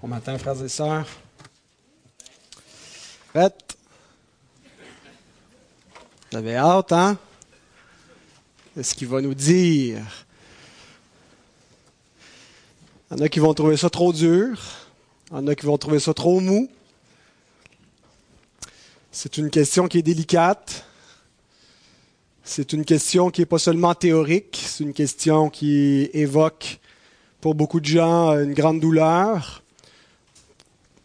Bon matin, frères et sœurs. Faites. Vous avez hâte, hein? Qu'est-ce qu'il va nous dire? Il y en a qui vont trouver ça trop dur. Il y en a qui vont trouver ça trop mou. C'est une question qui est délicate. C'est une question qui n'est pas seulement théorique, c'est une question qui évoque pour beaucoup de gens une grande douleur,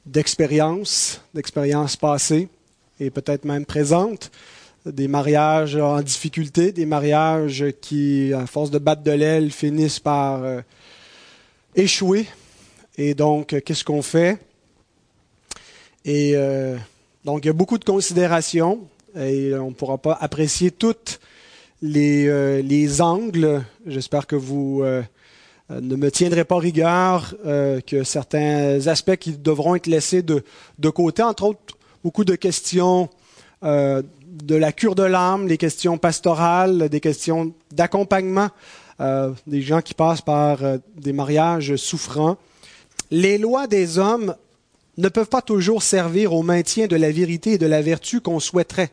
d'expérience, d'expérience passée et peut-être même présente, des mariages en difficulté, des mariages qui, à force de battre de l'aile, finissent par euh, échouer. Et donc, qu'est-ce qu'on fait? Et euh, donc, il y a beaucoup de considérations et on ne pourra pas apprécier toutes les, euh, les angles. J'espère que vous euh, ne me tiendrez pas rigueur, euh, que certains aspects qui devront être laissés de, de côté, entre autres beaucoup de questions de la cure de l'âme, des questions pastorales, des questions d'accompagnement, des gens qui passent par des mariages souffrants. Les lois des hommes ne peuvent pas toujours servir au maintien de la vérité et de la vertu qu'on souhaiterait.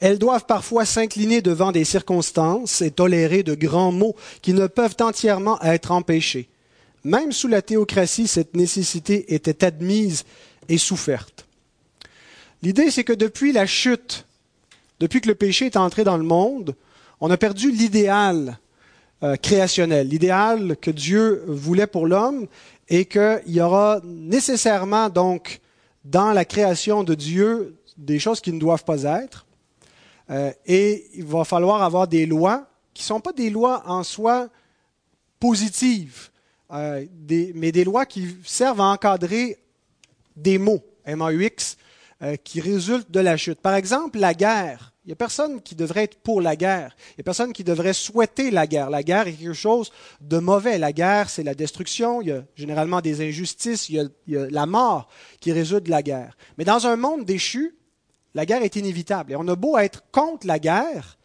Elles doivent parfois s'incliner devant des circonstances et tolérer de grands maux qui ne peuvent entièrement être empêchés. Même sous la théocratie, cette nécessité était admise et soufferte. L'idée, c'est que depuis la chute, depuis que le péché est entré dans le monde, on a perdu l'idéal euh, créationnel, l'idéal que Dieu voulait pour l'homme, et qu'il y aura nécessairement donc dans la création de Dieu des choses qui ne doivent pas être, euh, et il va falloir avoir des lois qui ne sont pas des lois en soi positives, euh, mais des lois qui servent à encadrer des mots, M-A-U-X, euh, qui résultent de la chute. Par exemple, la guerre. Il n'y a personne qui devrait être pour la guerre. Il n'y a personne qui devrait souhaiter la guerre. La guerre est quelque chose de mauvais. La guerre, c'est la destruction. Il y a généralement des injustices. Il y, a, il y a la mort qui résulte de la guerre. Mais dans un monde déchu, la guerre est inévitable. Et on a beau être contre la guerre,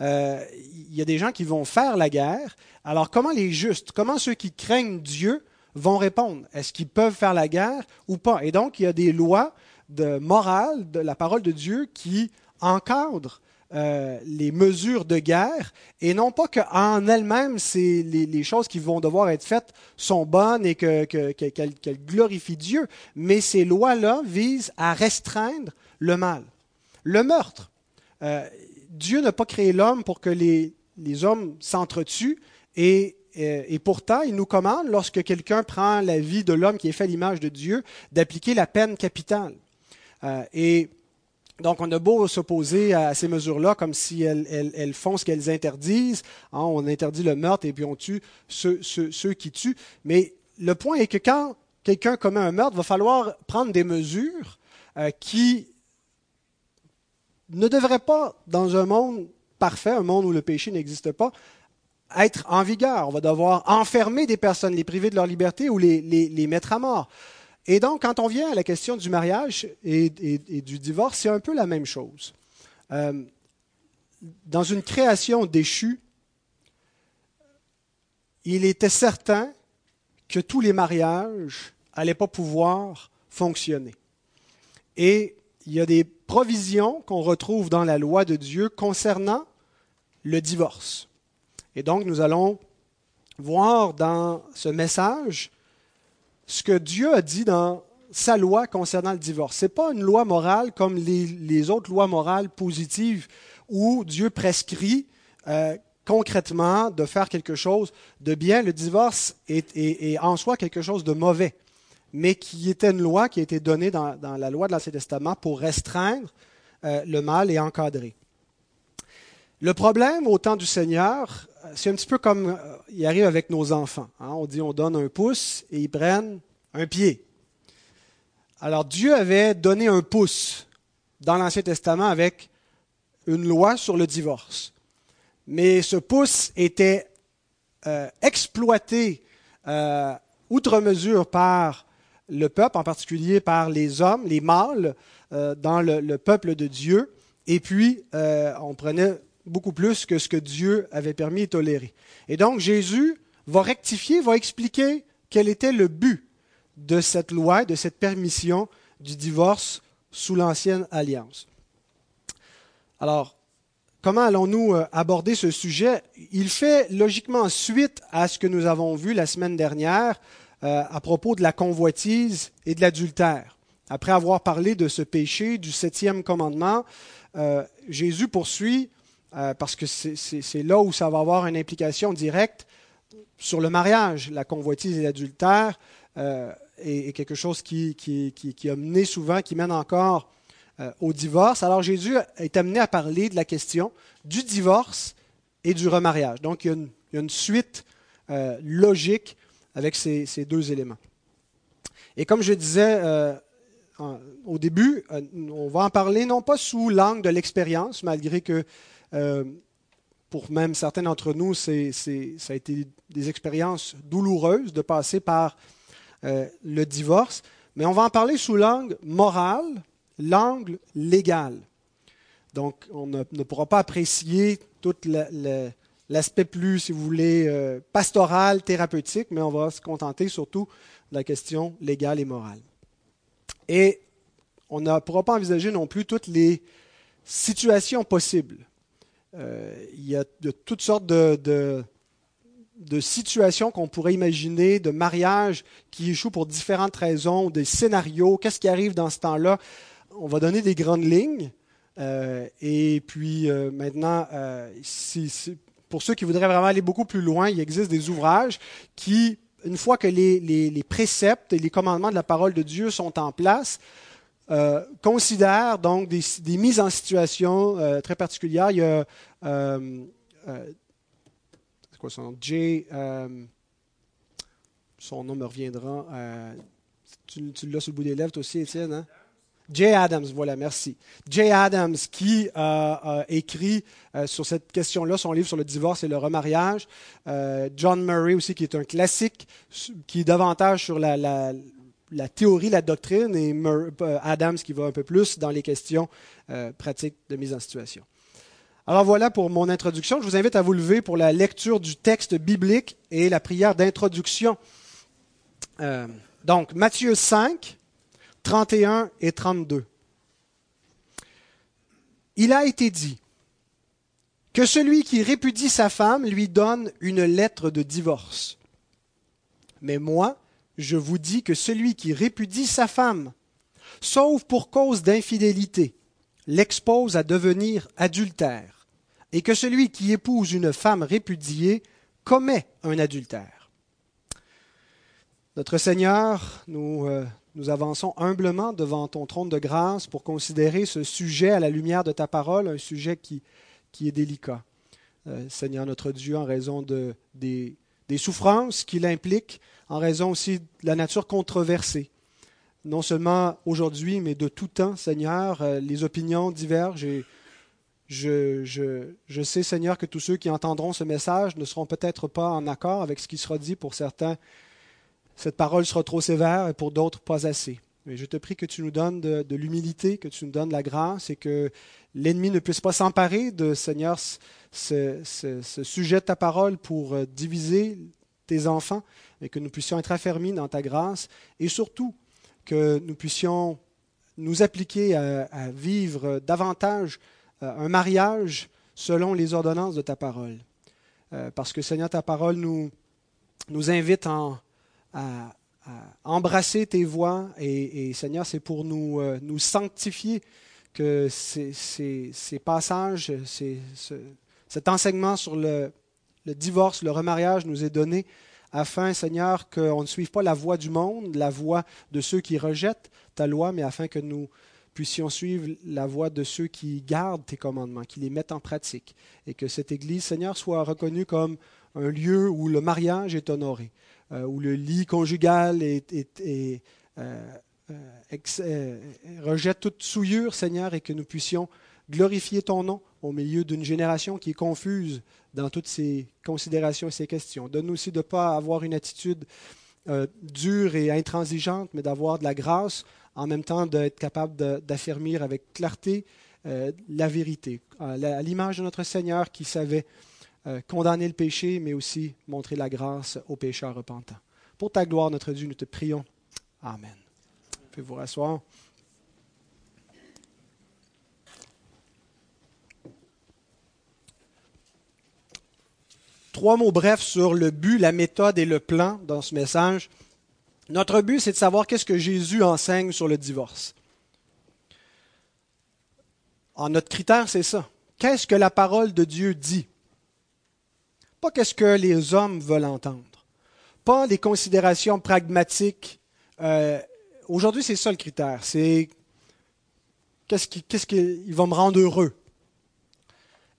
euh, il y a des gens qui vont faire la guerre. Alors comment les justes, comment ceux qui craignent Dieu vont répondre? Est-ce qu'ils peuvent faire la guerre ou pas? Et donc il y a des lois de morale de la parole de Dieu qui encadrent euh, les mesures de guerre, et non pas qu'en elles-mêmes, les, les, choses qui vont devoir être faites sont bonnes et qu'elles que, glorifient Dieu, mais ces lois-là visent à restreindre le mal. Le meurtre. Euh, Dieu n'a pas créé l'homme pour que les, hommes s'entretuent et, euh, et, pourtant, il nous commande, lorsque quelqu'un prend la vie de l'homme qui est fait à l'image de Dieu, d'appliquer la peine capitale. Et donc, on a beau s'opposer à ces mesures-là comme si elles, font ce qu'elles interdisent. Hein, on interdit le meurtre et puis on tue ceux, qui tuent. Mais le point est que quand quelqu'un commet un meurtre, il va falloir prendre des mesures qui ne devrait pas, dans un monde parfait, un monde où le péché n'existe pas, être en vigueur. On va devoir enfermer des personnes, les priver de leur liberté ou les, mettre à mort. Et donc, quand on vient à la question du mariage et, du divorce, c'est un peu la même chose. Euh, dans une création déchue, il était certain que tous les mariages n'allaient pas pouvoir fonctionner. Et il y a des provisions qu'on retrouve dans la loi de Dieu concernant le divorce. Et donc, nous allons voir dans ce message ce que Dieu a dit dans sa loi concernant le divorce. Ce n'est pas une loi morale comme les, autres lois morales positives où Dieu prescrit euh, concrètement de faire quelque chose de bien. Le divorce est en soi quelque chose de mauvais mais qui était une loi qui a été donnée dans, la loi de l'Ancien Testament pour restreindre euh, le mal et encadrer. Le problème au temps du Seigneur, euh, c'est un petit peu comme euh, il arrive avec nos enfants. Hein. On dit on donne un pouce et ils prennent un pied. Alors Dieu avait donné un pouce dans l'Ancien Testament avec une loi sur le divorce. Mais ce pouce était exploité outre mesure par le peuple, en particulier par les hommes, les mâles, euh, dans le, peuple de Dieu. Et puis, euh, on prenait beaucoup plus que ce que Dieu avait permis et toléré. Et donc, Jésus va rectifier, va expliquer quel était le but de cette loi, de cette permission du divorce sous l'ancienne alliance. Alors, comment allons-nous euh, aborder ce sujet? Il fait logiquement suite à ce que nous avons vu la semaine dernière euh, à propos de la convoitise et de l'adultère. Après avoir parlé de ce péché du septième commandement, euh, Jésus poursuit, parce que c'est là où ça va avoir une implication directe sur le mariage, la convoitise et l'adultère est, quelque chose qui, a mené souvent, qui mène encore euh, au divorce. Alors Jésus est amené à parler de la question du divorce et du remariage. Donc il y a une, suite euh, logique avec ces, ces, deux éléments. Et comme je disais euh, au début, on va en parler non pas sous l'angle de l'expérience, malgré que pour même certains d'entre nous, ça a été des expériences douloureuses de passer par le divorce, mais on va en parler sous l'angle moral l'angle légal. Donc, on ne, pourra pas apprécier tout l'aspect plus, si vous voulez, euh, pastoral, thérapeutique, mais on va se contenter surtout de la question légale et morale. Et on ne pourra pas envisager non plus toutes les situations possibles. Euh, il y a de, toutes sortes de, situations qu'on pourrait imaginer, de mariages qui échouent pour différentes raisons, des scénarios, qu'est-ce qui arrive dans ce temps-là? On va donner des grandes lignes. Euh, et puis euh, maintenant, pour ceux qui voudraient vraiment aller beaucoup plus loin, il existe des ouvrages qui, une fois que les, préceptes et les commandements de la parole de Dieu sont en place, considèrent donc des, mises en situation très particulières. Il y a c'est quoi son nom? Jay, son nom me reviendra. tu, tu l'as sur le bout des lèvres aussi, Étienne, hein? Jay Adams, voilà, merci. Jay Adams qui a écrit euh, sur cette question-là son livre sur le divorce et le remariage. Euh, John Murray aussi, qui est un classique, qui est davantage sur la, théorie, la doctrine, et euh, Adams qui va un peu plus dans les questions pratiques de mise en situation. Alors voilà pour mon introduction. Je vous invite à vous lever pour la lecture du texte biblique et la prière d'introduction. donc, Matthieu 5, 31 et 32. Il a été dit que celui qui répudie sa femme lui donne une lettre de divorce. Mais moi, je vous dis que celui qui répudie sa femme, sauf pour cause d'infidélité, l'expose à devenir adultère, et que celui qui épouse une femme répudiée commet un adultère. Notre Seigneur nous euh, nous avançons humblement devant ton trône de grâce pour considérer ce sujet à la lumière de ta parole, un sujet qui, est délicat. Euh, Seigneur notre Dieu, en raison de, des, des souffrances qu'il implique, en raison aussi de la nature controversée. Non seulement aujourd'hui, mais de tout temps, Seigneur, euh, les opinions divergent et je, je, je, sais, Seigneur, que tous ceux qui entendront ce message ne seront peut-être pas en accord avec ce qui sera dit pour certains cette parole sera trop sévère et pour d'autres pas assez. Mais je te prie que tu nous donnes de, l'humilité, que tu nous donnes la grâce et que l'ennemi ne puisse pas s'emparer de, Seigneur, ce, sujet de ta parole pour euh, diviser tes enfants, et que nous puissions être affermis dans ta grâce et surtout que nous puissions nous appliquer à, vivre davantage euh, un mariage selon les ordonnances de ta parole. Euh, parce que Seigneur, ta parole nous, nous invite à, embrasser tes voies. Et, Seigneur, c'est pour nous, euh, nous sanctifier que ces, ces, passages, cet enseignement sur le, le, divorce, le remariage nous est donné afin, Seigneur, qu'on ne suive pas la voie du monde, la voie de ceux qui rejettent ta loi, mais afin que nous puissions suivre la voie de ceux qui gardent tes commandements, qui les mettent en pratique, et que cette Église, Seigneur, soit reconnue comme un lieu où le mariage est honoré, euh, où le lit conjugal euh, euh, rejette toute souillure, Seigneur, et que nous puissions glorifier ton nom au milieu d'une génération qui est confuse dans toutes ces considérations et ces questions. Donne-nous aussi de ne pas avoir une attitude dure et intransigeante, mais d'avoir de la grâce, en même temps d'être capable d'affirmer avec clarté la vérité, à l'image de notre Seigneur qui savait euh, condamner le péché, mais aussi montrer la grâce aux pécheurs repentants. Pour ta gloire, notre Dieu, nous te prions Amen. Vous pouvez vous rasseoir. Trois mots brefs sur le but, la méthode et le plan dans ce message. Notre but, c'est de savoir qu'est-ce que Jésus enseigne sur le divorce. En notre critère, c'est ça. Qu'est-ce que la parole de Dieu dit? Pas qu'est-ce que les hommes veulent entendre. Pas les considérations pragmatiques. Euh, aujourd'hui, c'est ça le critère. C'est qu'est-ce qui, qu'est-ce qui va me rendre heureux.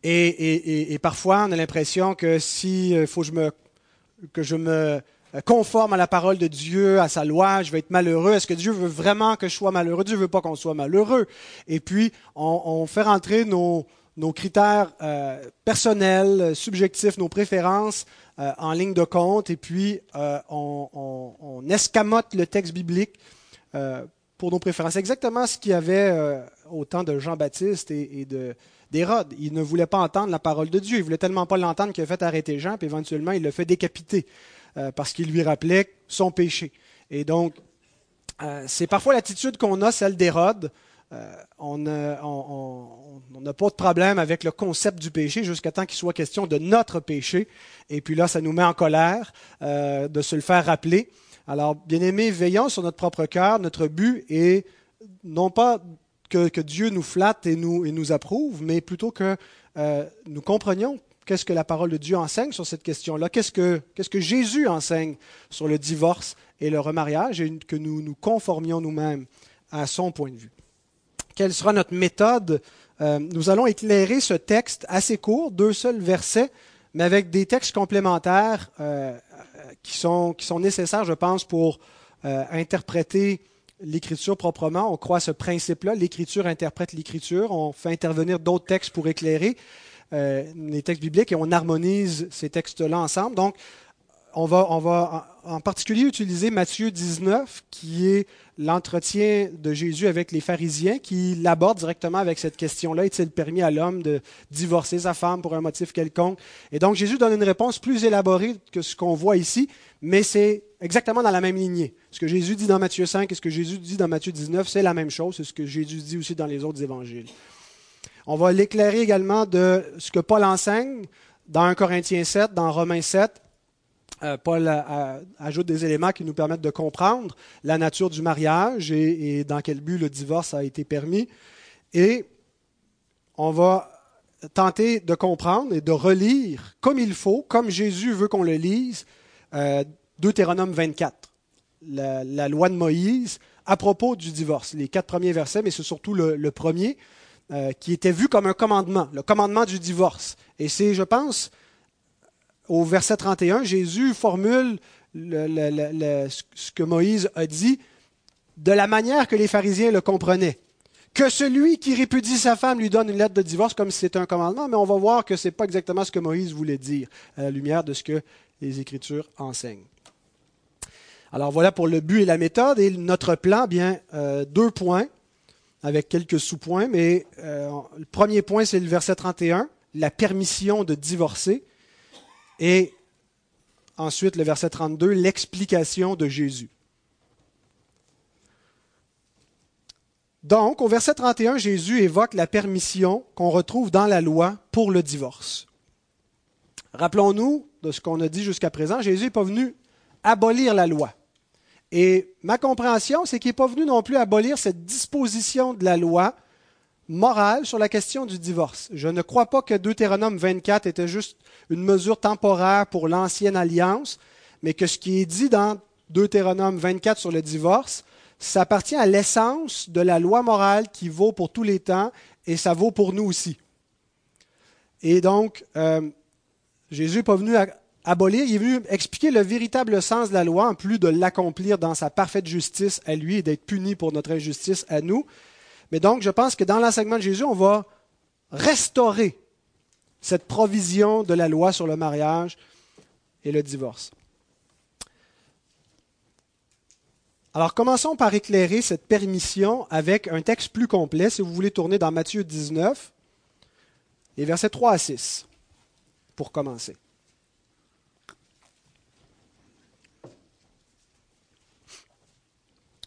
Et, parfois, on a l'impression que si euh, faut que je me, me conforme à la parole de Dieu, à sa loi, je vais être malheureux. Est-ce que Dieu veut vraiment que je sois malheureux? Dieu veut pas qu'on soit malheureux. Et puis, on, fait rentrer nos, critères euh, personnels, subjectifs, nos préférences euh, en ligne de compte, et puis on, escamote le texte biblique pour nos préférences. Exactement ce qu'il y avait au temps de Jean-Baptiste et de d'Hérode. Il ne voulait pas entendre la parole de Dieu. Il voulait tellement pas l'entendre qu'il a fait arrêter Jean, puis éventuellement il le fait décapiter euh, parce qu'il lui rappelait son péché. Et donc, euh, c'est parfois l'attitude qu'on a, celle d'Hérode. Euh, on n'a pas de problème avec le concept du péché jusqu'à temps qu'il soit question de notre péché. Et puis là, ça nous met en colère de se le faire rappeler. Alors, bien aimés, veillons sur notre propre cœur. Notre but est non pas que, Dieu nous flatte et nous, approuve, mais plutôt que euh, nous comprenions qu'est-ce que la parole de Dieu enseigne sur cette question-là, qu'est-ce que, qu'est-ce que Jésus enseigne sur le divorce et le remariage, et que nous nous conformions nous-mêmes à son point de vue. Quelle sera notre méthode? Euh, Nous allons éclairer ce texte assez court, deux seuls versets, mais avec des textes complémentaires euh, qui sont nécessaires, je pense, pour interpréter l'écriture proprement. On croit à ce principe-là. L'écriture interprète l'écriture. On fait intervenir d'autres textes pour éclairer euh, les textes bibliques et on harmonise ces textes-là ensemble. Donc, on va, en particulier utiliser Matthieu 19, qui est l'entretien de Jésus avec les pharisiens, qui l'aborde directement avec cette question-là. Est-il permis à l'homme de divorcer sa femme pour un motif quelconque? Et donc Jésus donne une réponse plus élaborée que ce qu'on voit ici, mais c'est exactement dans la même lignée. Ce que Jésus dit dans Matthieu 5 et ce que Jésus dit dans Matthieu 19, c'est la même chose, c'est ce que Jésus dit aussi dans les autres évangiles. On va l'éclairer également de ce que Paul enseigne dans 1 Corinthiens 7, dans Romains 7. Euh, Paul ajoute des éléments qui nous permettent de comprendre la nature du mariage et, dans quel but le divorce a été permis. Et on va tenter de comprendre et de relire comme il faut, comme Jésus veut qu'on le lise, euh, Deutéronome 24, la, loi de Moïse à propos du divorce. Les quatre premiers versets, mais c'est surtout le, premier euh, qui était vu comme un commandement, le commandement du divorce. Et c'est, je pense, au verset 31, Jésus formule ce que Moïse a dit de la manière que les pharisiens le comprenaient. Que celui qui répudie sa femme lui donne une lettre de divorce comme si c'était un commandement, mais on va voir que ce n'est pas exactement ce que Moïse voulait dire à la lumière de ce que les Écritures enseignent. Alors voilà pour le but et la méthode. Et notre plan, bien, euh, deux points avec quelques sous-points. Mais euh, le premier point, c'est le verset 31, la permission de divorcer. Et ensuite, le verset 32, l'explication de Jésus. Donc, au verset 31, Jésus évoque la permission qu'on retrouve dans la loi pour le divorce. Rappelons-nous de ce qu'on a dit jusqu'à présent, Jésus n'est pas venu abolir la loi. Et ma compréhension, c'est qu'il n'est pas venu non plus abolir cette disposition de la loi morale sur la question du divorce. Je ne crois pas que Deutéronome 24 était juste une mesure temporaire pour l'ancienne alliance, mais que ce qui est dit dans Deutéronome 24 sur le divorce, ça appartient à l'essence de la loi morale qui vaut pour tous les temps et ça vaut pour nous aussi. Et donc, euh, Jésus n'est pas venu abolir, il est venu expliquer le véritable sens de la loi, en plus de l'accomplir dans sa parfaite justice à lui et d'être puni pour notre injustice à nous. Mais donc, je pense que dans l'enseignement de Jésus, on va restaurer cette provision de la loi sur le mariage et le divorce. Alors, commençons par éclairer cette permission avec un texte plus complet. Si vous voulez tourner dans Matthieu 19, et versets 3 à 6, pour commencer.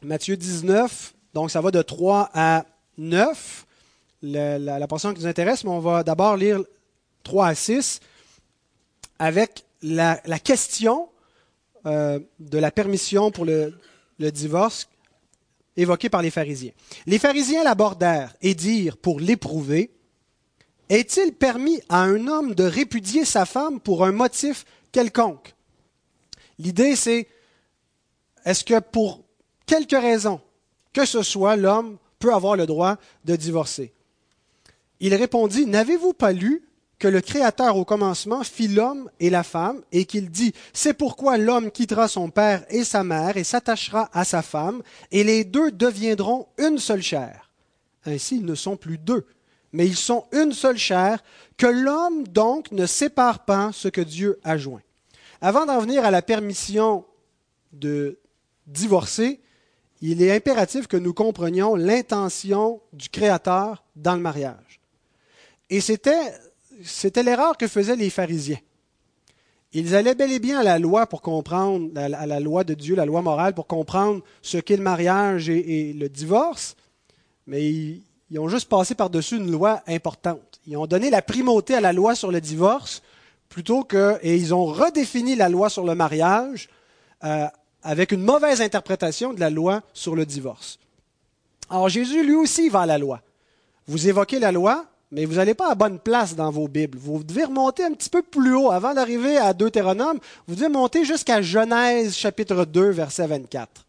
Matthieu 19, donc ça va de 3 à 9. La, portion qui nous intéresse, mais on va d'abord lire 3 à 6 avec la, la question euh, de la permission pour le, le divorce évoquée par les pharisiens. Les pharisiens l'abordèrent et dirent, pour l'éprouver, est-il permis à un homme de répudier sa femme pour un motif quelconque? L'idée, c'est est-ce que pour quelque raison que ce soit, l'homme peut avoir le droit de divorcer Il répondit N'avez-vous pas lu que le Créateur au commencement fit l'homme et la femme, et qu'il dit, C'est pourquoi l'homme quittera son père et sa mère et s'attachera à sa femme, et les deux deviendront une seule chair? Ainsi, ils ne sont plus deux, mais ils sont une seule chair, que l'homme donc ne sépare pas ce que Dieu a joint. Avant d'en venir à la permission de divorcer, il est impératif que nous comprenions l'intention du Créateur dans le mariage. Et c'était, l'erreur que faisaient les pharisiens. Ils allaient bel et bien à la loi pour comprendre, à la loi de Dieu, la loi morale, pour comprendre ce qu'est le mariage et, le divorce, mais ils, ils ont juste passé par-dessus une loi importante. Ils ont donné la primauté à la loi sur le divorce plutôt que, et ils ont redéfini la loi sur le mariage euh, avec une mauvaise interprétation de la loi sur le divorce. Alors Jésus, lui aussi, va à la loi. Vous évoquez la loi, mais vous n'allez pas à bonne place dans vos Bibles. Vous devez remonter un petit peu plus haut. Avant d'arriver à Deutéronome, vous devez monter jusqu'à Genèse chapitre 2, verset 24.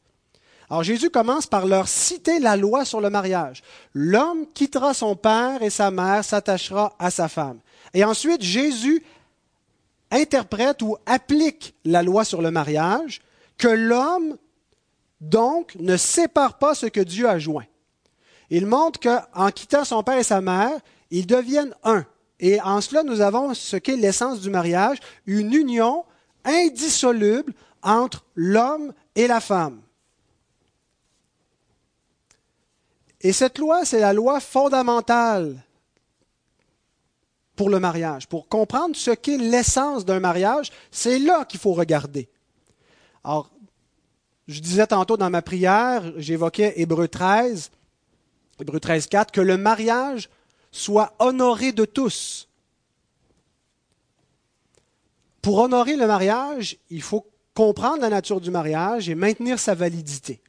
Alors Jésus commence par leur citer la loi sur le mariage. L'homme quittera son père et sa mère, s'attachera à sa femme. Et ensuite, Jésus interprète ou applique la loi sur le mariage, que l'homme, donc, ne sépare pas ce que Dieu a joint. Il montre qu'en quittant son père et sa mère, ils deviennent un. Et en cela, nous avons ce qu'est l'essence du mariage, une union indissoluble entre l'homme et la femme. Et cette loi, c'est la loi fondamentale pour le mariage. Pour comprendre ce qu'est l'essence d'un mariage, c'est là qu'il faut regarder. Alors, je disais tantôt dans ma prière, j'évoquais Hébreu 13, Hébreu 13, 4, que le mariage soit honoré de tous. Pour honorer le mariage, il faut comprendre la nature du mariage et maintenir sa validité.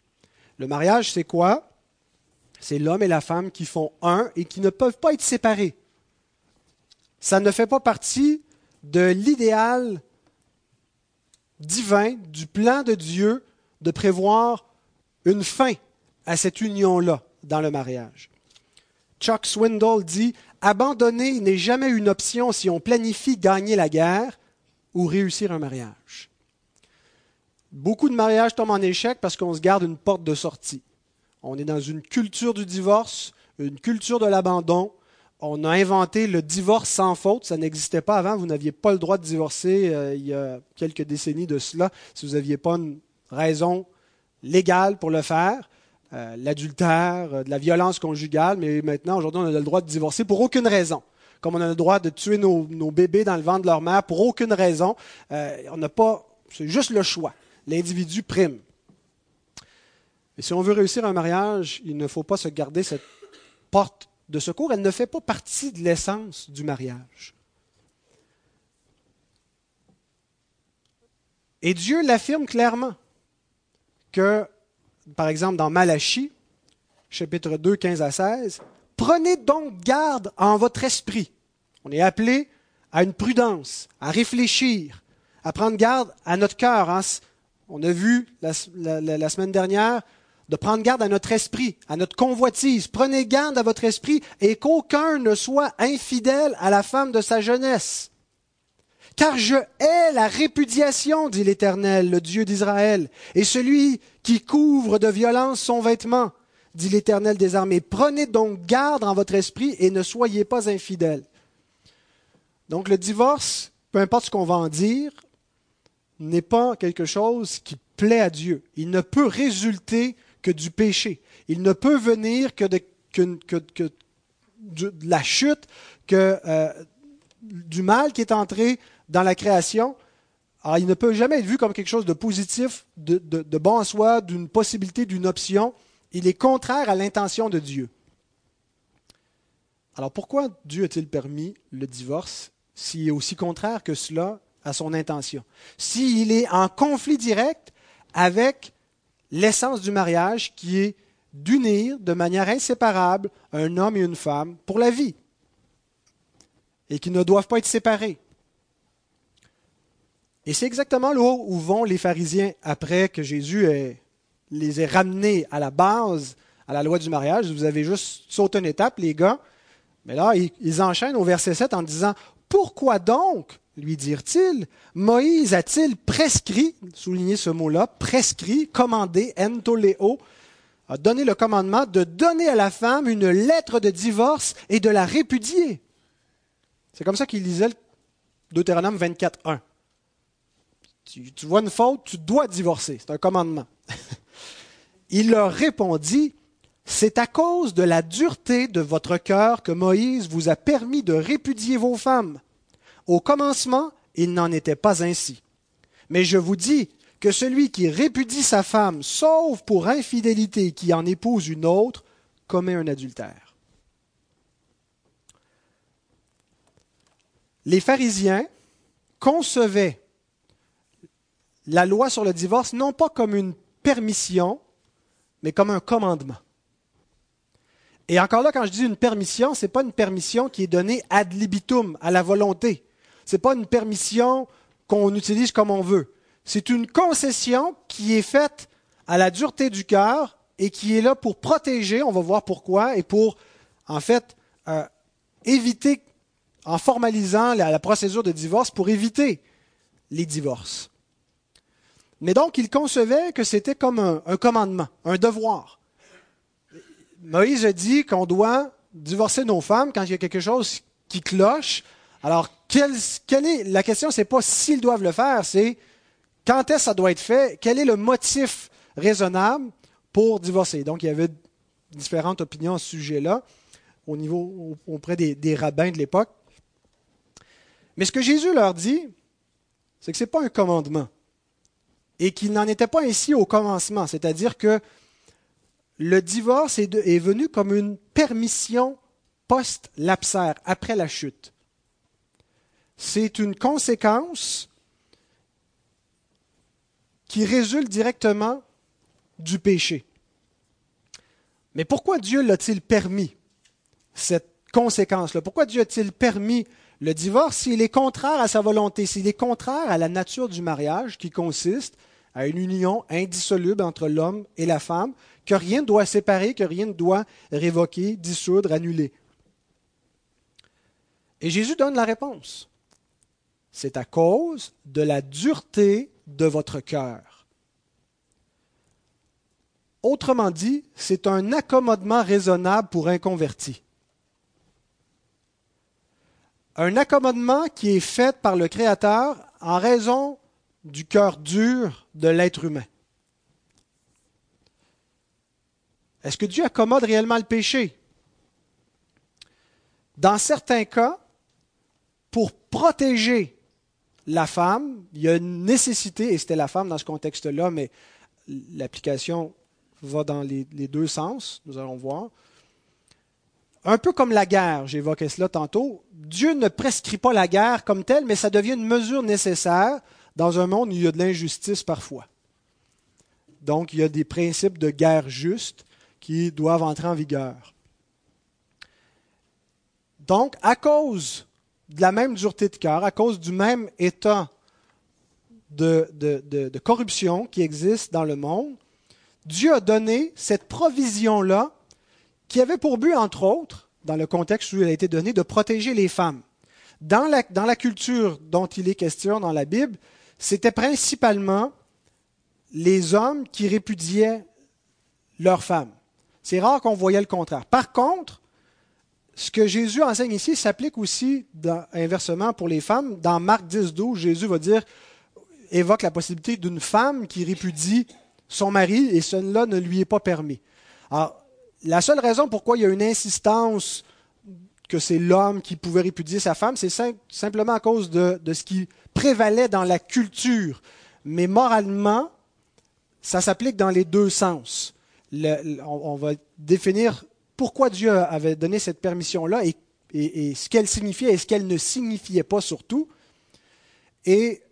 Le mariage, c'est quoi? C'est l'homme et la femme qui font un et qui ne peuvent pas être séparés ça ne fait pas partie de l'idéal divin, du plan de Dieu de prévoir une fin à cette union-là dans le mariage. Chuck Swindoll dit Abandonner n'est jamais une option si on planifie gagner la guerre ou réussir un mariage. Beaucoup de mariages tombent en échec parce qu'on se garde une porte de sortie. On est dans une culture du divorce, une culture de l'abandon, on a inventé le divorce sans faute. Ça n'existait pas avant. Vous n'aviez pas le droit de divorcer euh, il y a quelques décennies de cela si vous n'aviez pas une raison légale pour le faire. Euh, l'adultère, euh, de la violence conjugale, mais maintenant, aujourd'hui, on a le droit de divorcer pour aucune raison. Comme on a le droit de tuer nos, bébés dans le ventre de leur mère pour aucune raison. on n'a pas. C'est juste le choix. L'individu prime. Et si on veut réussir un mariage, il ne faut pas se garder cette porte de secours, elle ne fait pas partie de l'essence du mariage. Et Dieu l'affirme clairement par exemple, dans Malachie, chapitre 2, 15 à 16, Prenez donc garde en votre esprit. On est appelé à une prudence, à réfléchir, à prendre garde à notre cœur. Hein. On a vu la semaine dernière de prendre garde à notre esprit, à notre convoitise. Prenez garde à votre esprit et qu'aucun ne soit infidèle à la femme de sa jeunesse. Car je hais la répudiation, dit l'Éternel, le Dieu d'Israël, et celui qui couvre de violence son vêtement, dit l'Éternel des armées. Prenez donc garde en votre esprit et ne soyez pas infidèles. Donc le divorce, peu importe ce qu'on va en dire, n'est pas quelque chose qui plaît à Dieu. Il ne peut résulter que du péché. Il ne peut venir que de, la chute, que euh, du mal qui est entré dans la création il ne peut jamais être vu comme quelque chose de positif, de, de bon en soi, d'une possibilité, d'une option. Il est contraire à l'intention de Dieu. Alors pourquoi Dieu a-t-il permis le divorce s'il est aussi contraire que cela à son intention? S'il est en conflit direct avec l'essence du mariage qui est d'unir de manière inséparable un homme et une femme pour la vie et qui ne doivent pas être séparés. Et c'est exactement là où vont les pharisiens après que Jésus les ait ramenés à la base, à la loi du mariage. Vous avez juste sauté une étape, les gars. Mais là, ils enchaînent au verset 7 en disant Pourquoi donc, lui dirent-ils, Moïse a-t-il prescrit, souligné ce mot-là, prescrit, commandé, entoléo, a donné le commandement de donner à la femme une lettre de divorce et de la répudier. C'est comme ça qu'il lisait Deutéronome 24.1. Tu, vois une faute, tu dois divorcer. C'est un commandement. Il leur répondit, c'est à cause de la dureté de votre cœur que Moïse vous a permis de répudier vos femmes. Au commencement, il n'en était pas ainsi. Mais je vous dis que celui qui répudie sa femme, sauf pour infidélité, qui en épouse une autre, commet un adultère. Les pharisiens concevaient la loi sur le divorce non pas comme une permission, mais comme un commandement. Et encore là, quand je dis une permission, ce n'est pas une permission qui est donnée ad libitum, à la volonté. Ce n'est pas une permission qu'on utilise comme on veut. C'est une concession qui est faite à la dureté du cœur et qui est là pour protéger, on va voir pourquoi, et pour, en fait, euh, éviter, en formalisant la, procédure de divorce, pour éviter les divorces. Mais donc, il concevait que c'était comme un, commandement, un devoir. Moïse a dit qu'on doit divorcer nos femmes quand il y a quelque chose qui cloche. Alors, quelle, est la question C'est pas s'ils doivent le faire, c'est quand est-ce que ça doit être fait? Quel est le motif raisonnable pour divorcer? Donc, il y avait différentes opinions à ce sujet-là au niveau auprès des, des rabbins de l'époque. Mais ce que Jésus leur dit, c'est que ce n'est pas un commandement et qu'il n'en était pas ainsi au commencement, c'est-à-dire que le divorce est, venu comme une permission post-lapsaire, après la chute. C'est une conséquence qui résulte directement du péché. Mais pourquoi Dieu l'a-t-il permis, cette conséquence-là? Pourquoi Dieu a-t-il permis le divorce s'il est contraire à sa volonté, s'il est contraire à la nature du mariage qui consiste à une union indissoluble entre l'homme et la femme, que rien ne doit séparer, que rien ne doit révoquer, dissoudre, annuler. Et Jésus donne la réponse. C'est à cause de la dureté de votre cœur. Autrement dit, c'est un accommodement raisonnable pour un converti. Un accommodement qui est fait par le Créateur en raison du cœur dur de l'être humain. Est-ce que Dieu accommode réellement le péché? Dans certains cas, pour protéger la femme, il y a une nécessité, et c'était la femme dans ce contexte-là, mais l'application va dans les, deux sens, nous allons voir. Un peu comme la guerre, j'évoquais cela tantôt, Dieu ne prescrit pas la guerre comme telle, mais ça devient une mesure nécessaire dans un monde où il y a de l'injustice parfois. Donc, il y a des principes de guerre juste qui doivent entrer en vigueur. Donc, à cause de la même dureté de cœur, à cause du même état de, de, corruption qui existe dans le monde, Dieu a donné cette provision-là qui avait pour but, entre autres, dans le contexte où elle a été donnée, de protéger les femmes. Dans la, dans la culture dont il est question dans la Bible, c'était principalement les hommes qui répudiaient leurs femmes. C'est rare qu'on voyait le contraire. Par contre, ce que Jésus enseigne ici s'applique aussi inversement pour les femmes. Dans Marc 10, 12, Jésus va dire, évoque la possibilité d'une femme qui répudie son mari et cela ne lui est pas permis. Alors, la seule raison pourquoi il y a une insistance que c'est l'homme qui pouvait répudier sa femme, c'est simplement à cause de, ce qui prévalait dans la culture. Mais moralement, ça s'applique dans les deux sens. on, va définir pourquoi Dieu avait donné cette permission-là et, ce qu'elle signifiait et ce qu'elle ne signifiait pas surtout. Et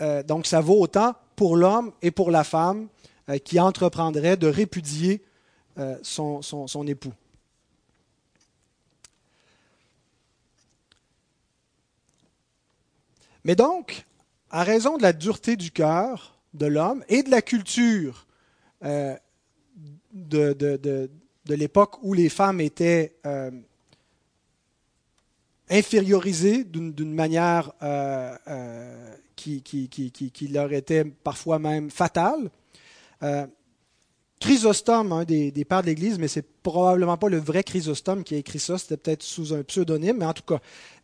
euh, donc ça vaut autant pour l'homme et pour la femme euh, qui entreprendrait de répudier euh, son, époux. Mais donc, à raison de la dureté du cœur de l'homme et de la culture euh, de, l'époque où les femmes étaient euh, infériorisées d'une manière qui, leur était parfois même fatale, Chrysostome, un des, des pères de l'Église, mais c'est probablement pas le vrai Chrysostome qui a écrit ça, c'était peut-être sous un pseudonyme, mais en tout cas,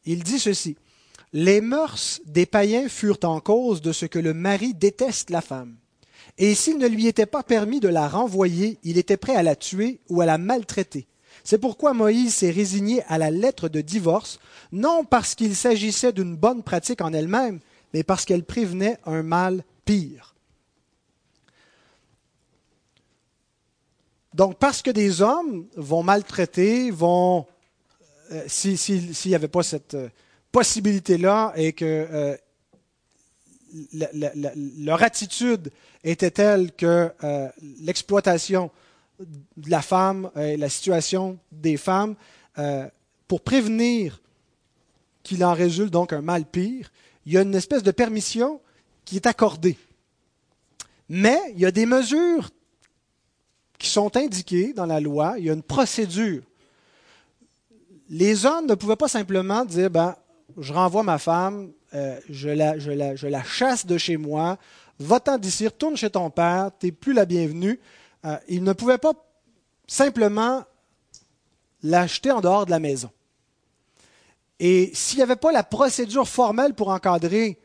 il dit ceci. Les mœurs des païens furent en cause de ce que le mari déteste la femme. Et s'il ne lui était pas permis de la renvoyer, il était prêt à la tuer ou à la maltraiter. C'est pourquoi Moïse s'est résigné à la lettre de divorce, non parce qu'il s'agissait d'une bonne pratique en elle-même, mais parce qu'elle prévenait un mal pire. Donc, parce que des hommes vont maltraiter, vont, euh, s'il n'y avait pas cette, euh, possibilité-là et que euh, leur attitude était telle que l'exploitation de la femme et la situation des femmes, pour prévenir qu'il en résulte donc un mal pire, il y a une espèce de permission qui est accordée. Mais il y a des mesures qui sont indiquées dans la loi, il y a une procédure. Les hommes ne pouvaient pas simplement dire, ben, je renvoie ma femme, euh, je, la, chasse de chez moi, va-t'en d'ici, retourne chez ton père, tu n'es plus la bienvenue. Euh, il ne pouvait pas simplement l'acheter en dehors de la maison. Et s'il n'y avait pas la procédure formelle pour encadrer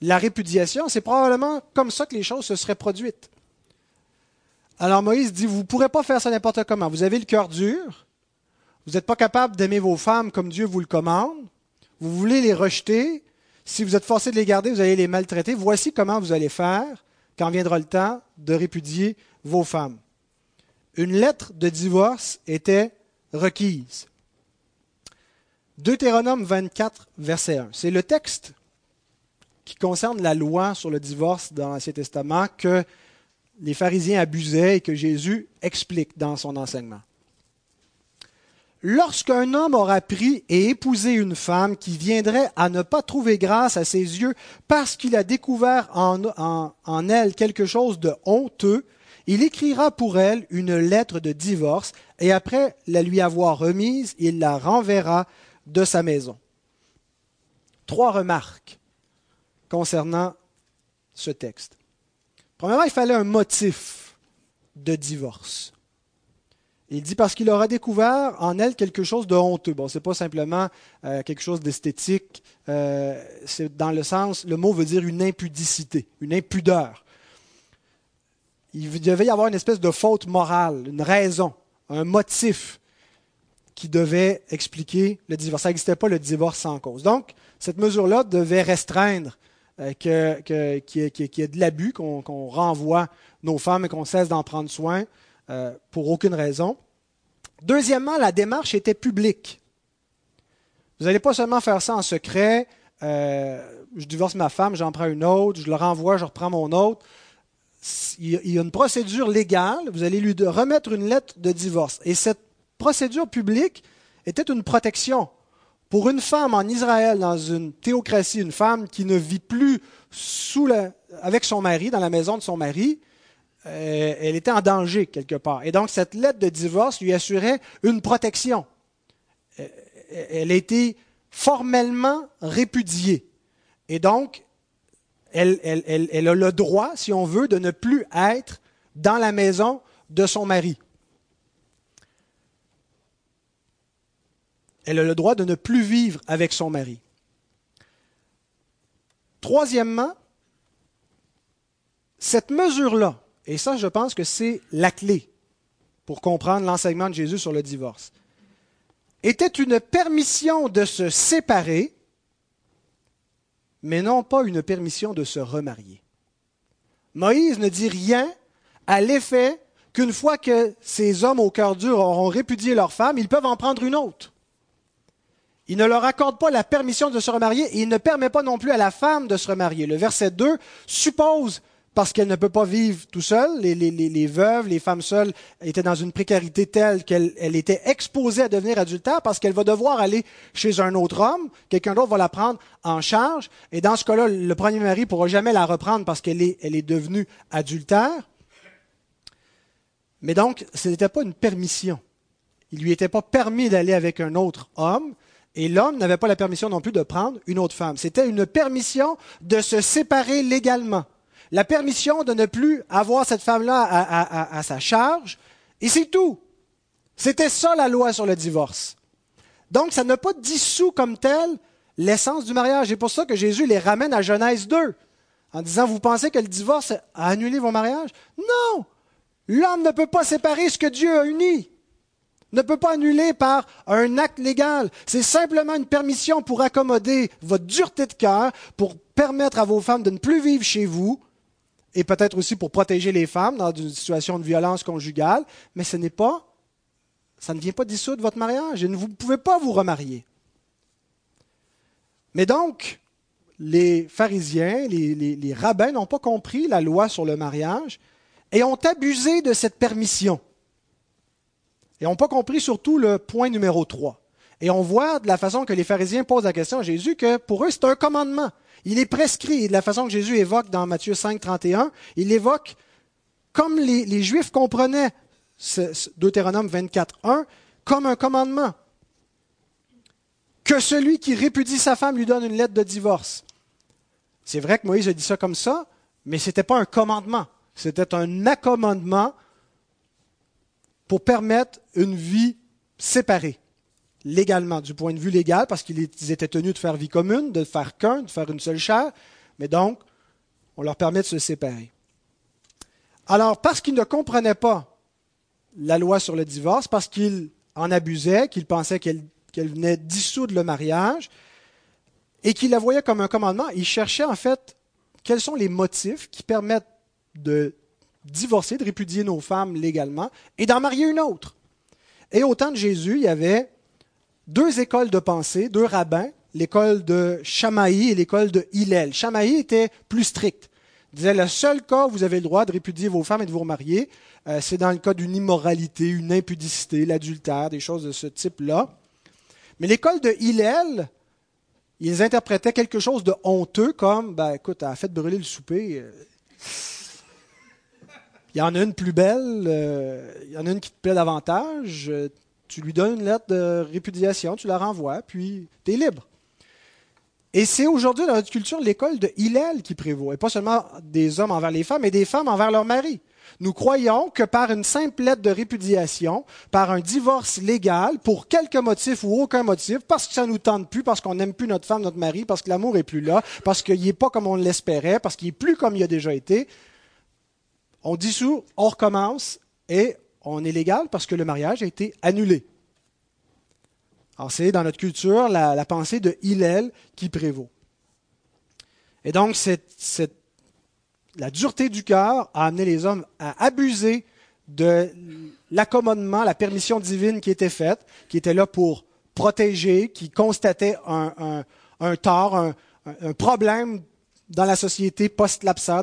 la répudiation, c'est probablement comme ça que les choses se seraient produites. Alors Moïse dit, vous ne pourrez pas faire ça n'importe comment. Vous avez le cœur dur, vous n'êtes pas capable d'aimer vos femmes comme Dieu vous le commande, vous voulez les rejeter, si vous êtes forcé de les garder, vous allez les maltraiter. Voici comment vous allez faire quand viendra le temps de répudier vos femmes. Une lettre de divorce était requise. Deutéronome 24, verset 1. C'est le texte qui concerne la loi sur le divorce dans l'Ancien Testament que les pharisiens abusaient et que Jésus explique dans son enseignement. Lorsqu'un homme aura pris et épousé une femme qui viendrait à ne pas trouver grâce à ses yeux parce qu'il a découvert en, en, elle quelque chose de honteux, il écrira pour elle une lettre de divorce et après la lui avoir remise, il la renverra de sa maison. Trois remarques concernant ce texte. Premièrement, il fallait un motif de divorce. Il dit parce qu'il aura découvert en elle quelque chose de honteux. Bon, c'est pas simplement euh, quelque chose d'esthétique. Euh, c'est dans le sens, le mot veut dire une impudicité, une impudeur. Il devait y avoir une espèce de faute morale, une raison, un motif qui devait expliquer le divorce. Ça n'existait pas le divorce sans cause. Donc, cette mesure-là devait restreindre euh, qu'il y, ait de l'abus, qu'on renvoie nos femmes et qu'on cesse d'en prendre soin. Euh, pour aucune raison. Deuxièmement, la démarche était publique. Vous n'allez pas seulement faire ça en secret. Euh, je divorce ma femme, j'en prends une autre, je le renvoie, je reprends mon autre. Il y a une procédure légale. Vous allez lui remettre une lettre de divorce. Et cette procédure publique était une protection. Pour une femme en Israël, dans une théocratie, une femme qui ne vit plus sous avec son mari, dans la maison de son mari, euh, elle était en danger quelque part. Et donc, cette lettre de divorce lui assurait une protection. Euh, elle a été formellement répudiée. Et donc, elle, a le droit, si on veut, de ne plus être dans la maison de son mari. Elle a le droit de ne plus vivre avec son mari. Troisièmement, cette mesure-là, et ça, je pense que c'est la clé pour comprendre l'enseignement de Jésus sur le divorce, était une permission de se séparer, mais non pas une permission de se remarier. Moïse ne dit rien à l'effet qu'une fois que ces hommes au cœur dur auront répudié leur femme, ils peuvent en prendre une autre. Il ne leur accorde pas la permission de se remarier et il ne permet pas non plus à la femme de se remarier. Le verset 2 suppose, parce qu'elle ne peut pas vivre tout seule, les, veuves, les femmes seules étaient dans une précarité telle qu'elle était exposée à devenir adultère parce qu'elle va devoir aller chez un autre homme, quelqu'un d'autre va la prendre en charge, et dans ce cas-là, le premier mari ne pourra jamais la reprendre parce qu'elle est, devenue adultère. Mais donc, ce n'était pas une permission. Il lui était pas permis d'aller avec un autre homme, et l'homme n'avait pas la permission non plus de prendre une autre femme. C'était une permission de se séparer légalement. La permission de ne plus avoir cette femme-là à, sa charge. Et c'est tout. C'était ça la loi sur le divorce. Donc, ça n'a pas dissous comme tel l'essence du mariage. Et pour ça que Jésus les ramène à Genèse 2, en disant, vous pensez que le divorce a annulé vos mariages? Non L'homme ne peut pas séparer ce que Dieu a uni ne peut pas annuler par un acte légal. C'est simplement une permission pour accommoder votre dureté de cœur, pour permettre à vos femmes de ne plus vivre chez vous, et peut-être aussi pour protéger les femmes dans une situation de violence conjugale, mais ce n'est pas, ça ne vient pas dissoudre votre mariage, et vous ne pouvez pas vous remarier. Mais donc, les pharisiens, les, les rabbins n'ont pas compris la loi sur le mariage et ont abusé de cette permission. Et n'ont pas compris surtout le point numéro 3. Et on voit de la façon que les pharisiens posent la question à Jésus que pour eux, c'est un commandement. Il est prescrit. De la façon que Jésus évoque dans Matthieu 5, 31, il évoque comme les, Juifs comprenaient ce, Deutéronome 24, 1 comme un commandement. Que celui qui répudie sa femme lui donne une lettre de divorce. C'est vrai que Moïse a dit ça comme ça, mais ce n'était pas un commandement. C'était un accommodement pour permettre une vie séparée, légalement, du point de vue légal, parce qu'ils étaient tenus de faire vie commune, de faire qu'un, de faire une seule chair, mais donc, on leur permet de se séparer. Alors, parce qu'ils ne comprenaient pas la loi sur le divorce, parce qu'ils en abusaient, qu'ils pensaient qu'elle venait dissoudre le mariage, et qu'ils la voyaient comme un commandement, ils cherchaient en fait quels sont les motifs qui permettent de divorcer, de répudier nos femmes légalement et d'en marier une autre. Et au temps de Jésus, il y avait deux écoles de pensée, deux rabbins, l'école de Shamaï et l'école de Hillel. Shamaï était plus strict. Il disait le seul cas où vous avez le droit de répudier vos femmes et de vous remarier, euh, c'est dans le cas d'une immoralité, une impudicité, l'adultère, des choses de ce type-là. Mais l'école de Hillel, ils interprétaient quelque chose de honteux comme, ben écoute, elle fait brûler le souper. Euh, il y en a une plus belle, euh, il y en a une qui te plaît davantage, euh, tu lui donnes une lettre de répudiation, tu la renvoies, puis tu es libre. Et c'est aujourd'hui dans notre culture l'école de Hillel qui prévaut, et pas seulement des hommes envers les femmes, mais des femmes envers leurs maris. Nous croyons que par une simple lettre de répudiation, par un divorce légal, pour quelque motif ou aucun motif, parce que ça nous tente plus, parce qu'on n'aime plus notre femme, notre mari, parce que l'amour est plus là, parce qu'il n'est pas comme on l'espérait, parce qu'il est plus comme il a déjà été, on dissout, on recommence et on est légal parce que le mariage a été annulé. Alors c'est dans notre culture la, pensée de Hillel qui prévaut. Et donc la dureté du cœur a amené les hommes à abuser de l'accommodement, la permission divine qui était faite, qui était là pour protéger, qui constatait un, tort, un, un problème dans la société post-lapsa,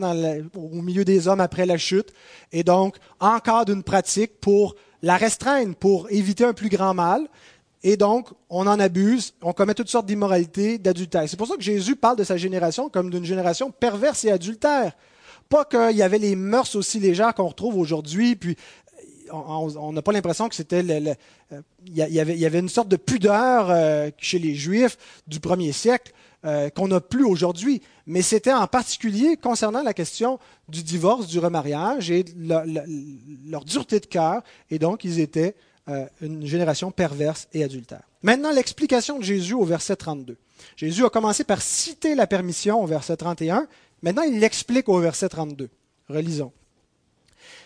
au milieu des hommes après la chute, et donc encore d'une pratique pour la restreindre, pour éviter un plus grand mal. Et donc, on en abuse, on commet toutes sortes d'immoralités, d'adultère. C'est pour ça que Jésus parle de sa génération comme d'une génération perverse et adultère. Pas qu'il y avait les mœurs aussi légères qu'on retrouve aujourd'hui, puis on n'a pas l'impression que c'était euh, il, y avait, une sorte de pudeur euh, chez les Juifs du premier siècle. Euh, qu'on n'a plus aujourd'hui, mais c'était en particulier concernant la question du divorce, du remariage et leur dureté de cœur, et donc ils étaient euh, une génération perverse et adultère. Maintenant, l'explication de Jésus au verset 32. Jésus a commencé par citer la permission au verset 31, maintenant il l'explique au verset 32. Relisons.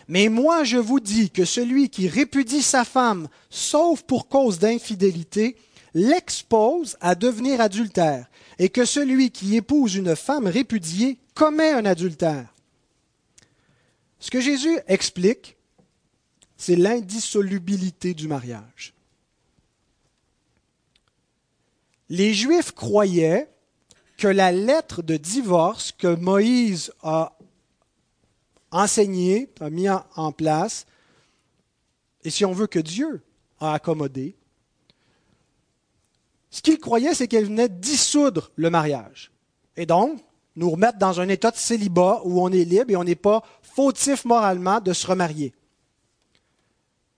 Mais moi je vous dis que celui qui répudie sa femme, sauf pour cause d'infidélité, l'expose à devenir adultère, et que celui qui épouse une femme répudiée commet un adultère. Ce que Jésus explique, c'est l'indissolubilité du mariage. Les Juifs croyaient que la lettre de divorce que Moïse a enseignée, a mis en place, et si on veut que Dieu a accommodé, ce qu'ils croyaient, c'est qu'elle venait dissoudre le mariage. Et donc, nous remettre dans un état de célibat où on est libre et on n'est pas fautif moralement de se remarier.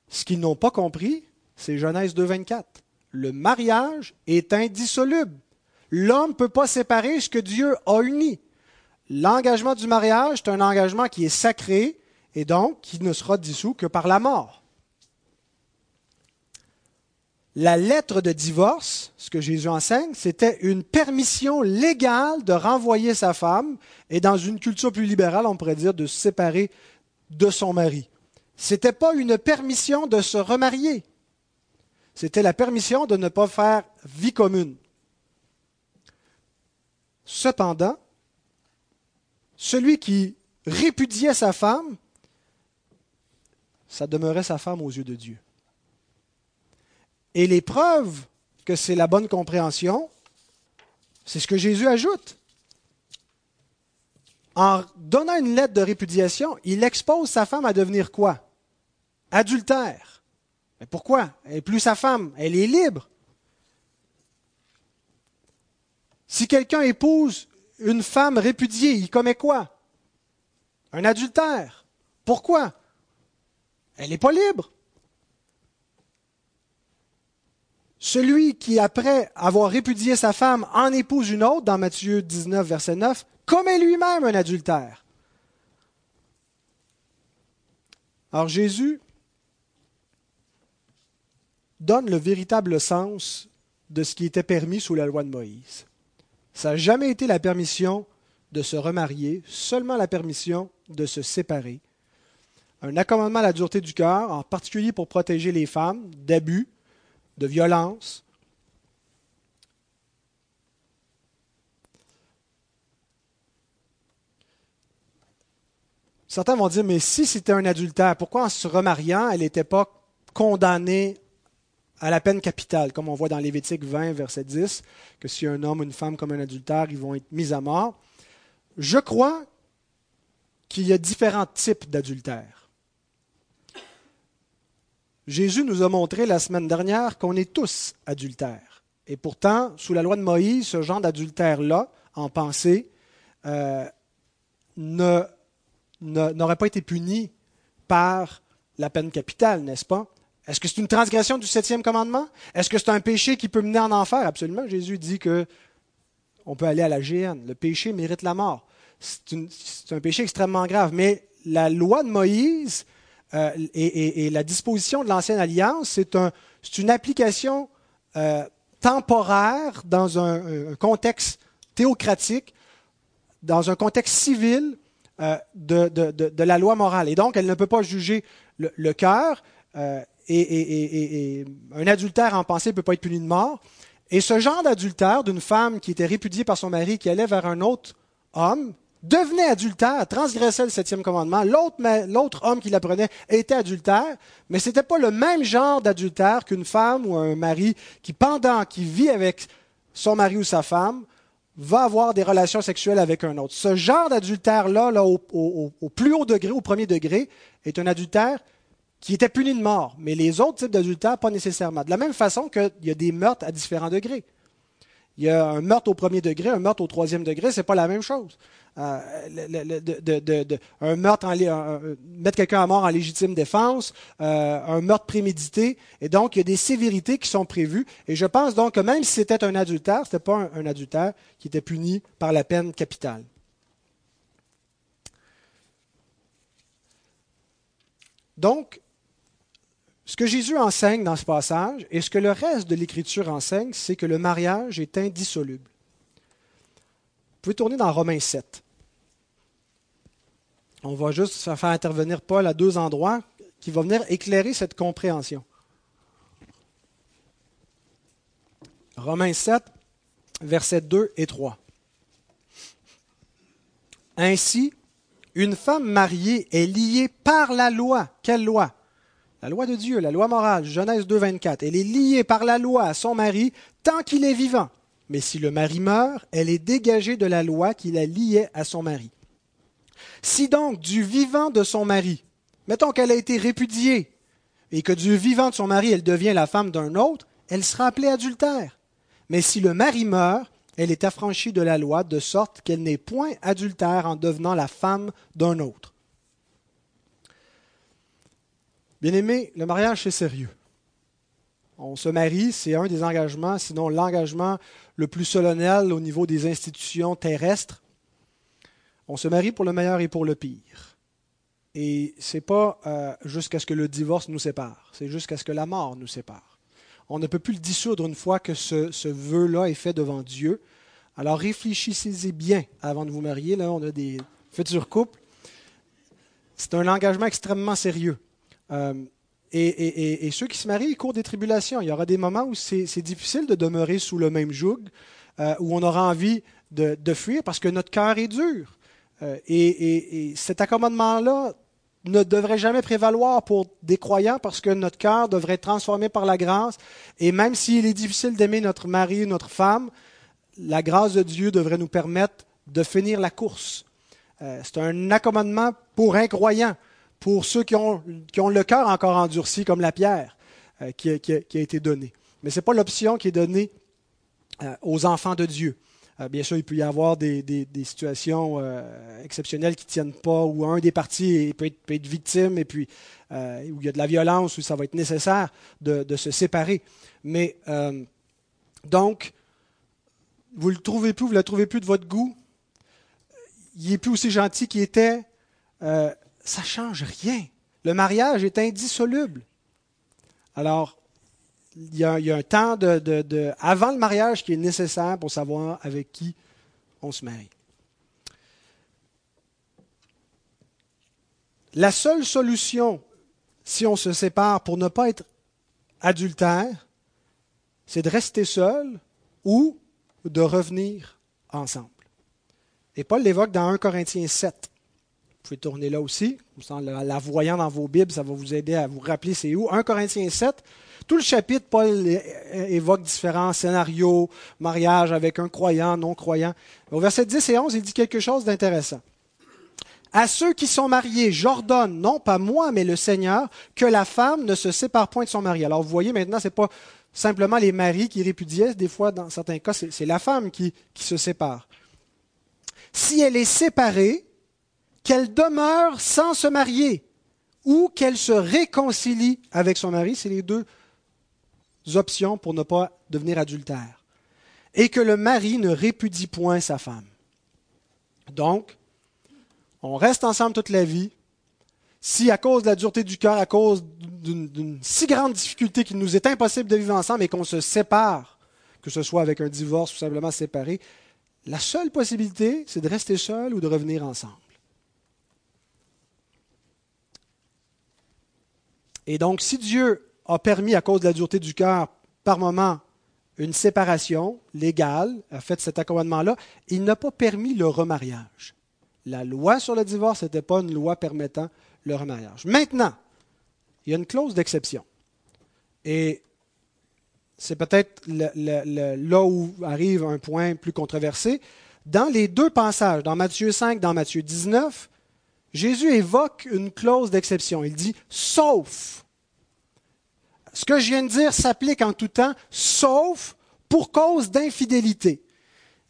Ce qu'ils n'ont pas compris, c'est Genèse 2.24. Le mariage est indissoluble. L'homme ne peut pas séparer ce que Dieu a uni. L'engagement du mariage est un engagement qui est sacré et donc qui ne sera dissous que par la mort. La lettre de divorce, ce que Jésus enseigne, c'était une permission légale de renvoyer sa femme et dans une culture plus libérale, on pourrait dire de se séparer de son mari. Ce n'était pas une permission de se remarier. C'était la permission de ne pas faire vie commune. Cependant, celui qui répudiait sa femme, ça demeurait sa femme aux yeux de Dieu. Et les preuves que c'est la bonne compréhension, c'est ce que Jésus ajoute. En donnant une lettre de répudiation, il expose sa femme à devenir quoi? Adultère. Mais pourquoi? Elle n'est plus sa femme, elle est libre. Si quelqu'un épouse une femme répudiée, il commet quoi? Un adultère. Pourquoi? Elle n'est pas libre. Celui qui, après avoir répudié sa femme, en épouse une autre, dans Matthieu 19, verset 9, commet lui-même un adultère. Alors Jésus donne le véritable sens de ce qui était permis sous la loi de Moïse. Ça n'a jamais été la permission de se remarier, seulement la permission de se séparer. Un accommodement à la dureté du cœur, en particulier pour protéger les femmes d'abus, de violence. Certains vont dire, mais si c'était un adultère, pourquoi en se remariant, elle n'était pas condamnée à la peine capitale, comme on voit dans Lévitique 20, verset 10, que si un homme ou une femme comme un adultère, ils vont être mis à mort. Je crois qu'il y a différents types d'adultères. Jésus nous a montré la semaine dernière qu'on est tous adultères. Et pourtant, sous la loi de Moïse, ce genre d'adultère-là, en pensée, euh, n'aurait pas été puni par la peine capitale, n'est-ce pas? Est-ce que c'est une transgression du septième commandement? Est-ce que c'est un péché qui peut mener en enfer? Absolument. Jésus dit que on peut aller à la géhenne. Le péché mérite la mort. C'est un péché extrêmement grave. Mais la loi de Moïse euh, et, la disposition de l'ancienne alliance, c'est une application euh, temporaire dans un, contexte théocratique, dans un contexte civil euh, de, la loi morale. Et donc, elle ne peut pas juger le, cœur. Et, un adultère en pensée ne peut pas être puni de mort. Et ce genre d'adultère d'une femme qui était répudiée par son mari, qui allait vers un autre homme, devenait adultère, transgressait le septième commandement. L'autre homme qui l'apprenait était adultère, mais ce n'était pas le même genre d'adultère qu'une femme ou un mari qui, pendant qu'il vit avec son mari ou sa femme, va avoir des relations sexuelles avec un autre. Ce genre d'adultère-là, là, au, plus haut degré, au premier degré, est un adultère qui était puni de mort. Mais les autres types d'adultère, pas nécessairement. De la même façon qu'il y a des meurtres à différents degrés. Il y a un meurtre au premier degré, un meurtre au troisième degré, c'est pas la même chose. Euh, de, un meurtre, en, mettre quelqu'un à mort en légitime défense, euh, un meurtre prémédité. Et donc, il y a des sévérités qui sont prévues. Et je pense donc que même si c'était un adultère, ce n'était pas un, un adultère qui était puni par la peine capitale. Donc, ce que Jésus enseigne dans ce passage et ce que le reste de l'Écriture enseigne, c'est que le mariage est indissoluble. Vous pouvez tourner dans Romains 7. On va juste faire intervenir Paul à deux endroits qui vont venir éclairer cette compréhension. Romains 7, versets 2 et 3. Ainsi, une femme mariée est liée par la loi. Quelle loi? La loi de Dieu, la loi morale, Genèse 2, 24. Elle est liée par la loi à son mari tant qu'il est vivant. Mais si le mari meurt, elle est dégagée de la loi qui la liait à son mari. Si donc du vivant de son mari, mettons qu'elle a été répudiée, et que du vivant de son mari, elle devient la femme d'un autre, elle sera appelée adultère. Mais si le mari meurt, elle est affranchie de la loi, de sorte qu'elle n'est point adultère en devenant la femme d'un autre. Bien-aimé, le mariage, c'est sérieux. On se marie, c'est un des engagements, sinon l'engagement le plus solennel au niveau des institutions terrestres. On se marie pour le meilleur et pour le pire. Et ce n'est pas euh, jusqu'à ce que le divorce nous sépare, c'est jusqu'à ce que la mort nous sépare. On ne peut plus le dissoudre une fois que ce, ce vœu-là est fait devant Dieu. Alors réfléchissez-y bien avant de vous marier. Là, on a des futurs couples. C'est un engagement extrêmement sérieux. Euh, et, ceux qui se marient, ils courent des tribulations. Il y aura des moments où c'est difficile de demeurer sous le même joug, euh, où on aura envie de, de fuir parce que notre cœur est dur. Euh, et, cet accommodement-là ne devrait jamais prévaloir pour des croyants parce que notre cœur devrait être transformé par la grâce. Et même s'il est difficile d'aimer notre mari, notre femme, la grâce de Dieu devrait nous permettre de finir la course. Euh, c'est un accommodement pour incroyants, pour ceux qui ont, qui ont le cœur encore endurci comme la pierre euh, qui, qui, a, été donnée. Mais ce n'est pas l'option qui est donnée aux enfants de Dieu. Euh, bien sûr, il peut y avoir des, situations euh, exceptionnelles qui ne tiennent pas, où un des partis peut être, victime, et puis euh, où il y a de la violence, où ça va être nécessaire de, se séparer. Mais donc, vous ne le trouvez plus, vous ne le trouvez plus de votre goût. Il n'est plus aussi gentil qu'il était. ça ne change rien. Le mariage est indissoluble. Alors, il y, a, un temps avant le mariage qui est nécessaire pour savoir avec qui on se marie. La seule solution, si on se sépare pour ne pas être adultère, c'est de rester seul ou de revenir ensemble. Et Paul l'évoque dans 1 Corinthiens 7. Vous pouvez tourner là aussi. En la voyant dans vos Bibles, ça va vous aider à vous rappeler c'est où. 1 Corinthiens 7, tout le chapitre, Paul évoque différents scénarios, mariage avec un croyant, non-croyant. Au verset 10 et 11, il dit quelque chose d'intéressant. À ceux qui sont mariés, j'ordonne, non pas moi, mais le Seigneur, que la femme ne se sépare point de son mari. Alors vous voyez maintenant, ce n'est pas simplement les maris qui répudiaient, des fois, dans certains cas, c'est la femme qui, qui se sépare. Si elle est séparée, qu'elle demeure sans se marier ou qu'elle se réconcilie avec son mari, c'est les deux options pour ne pas devenir adultère. Et que le mari ne répudie point sa femme. Donc, on reste ensemble toute la vie. Si à cause de la dureté du cœur, à cause d'une si grande difficulté qu'il nous est impossible de vivre ensemble et qu'on se sépare, que ce soit avec un divorce ou simplement séparé, la seule possibilité, c'est de rester seul ou de revenir ensemble. Et donc, si Dieu a permis, à cause de la dureté du cœur, par moment, une séparation légale, a fait cet accommodement-là, il n'a pas permis le remariage. La loi sur le divorce n'était pas une loi permettant le remariage. Maintenant, il y a une clause d'exception. Et c'est peut-être là où arrive un point plus controversé. Dans les deux passages, dans Matthieu 5, dans Matthieu 19, Jésus évoque une clause d'exception. Il dit sauf ce que je viens de dire s'applique en tout temps, sauf pour cause d'infidélité.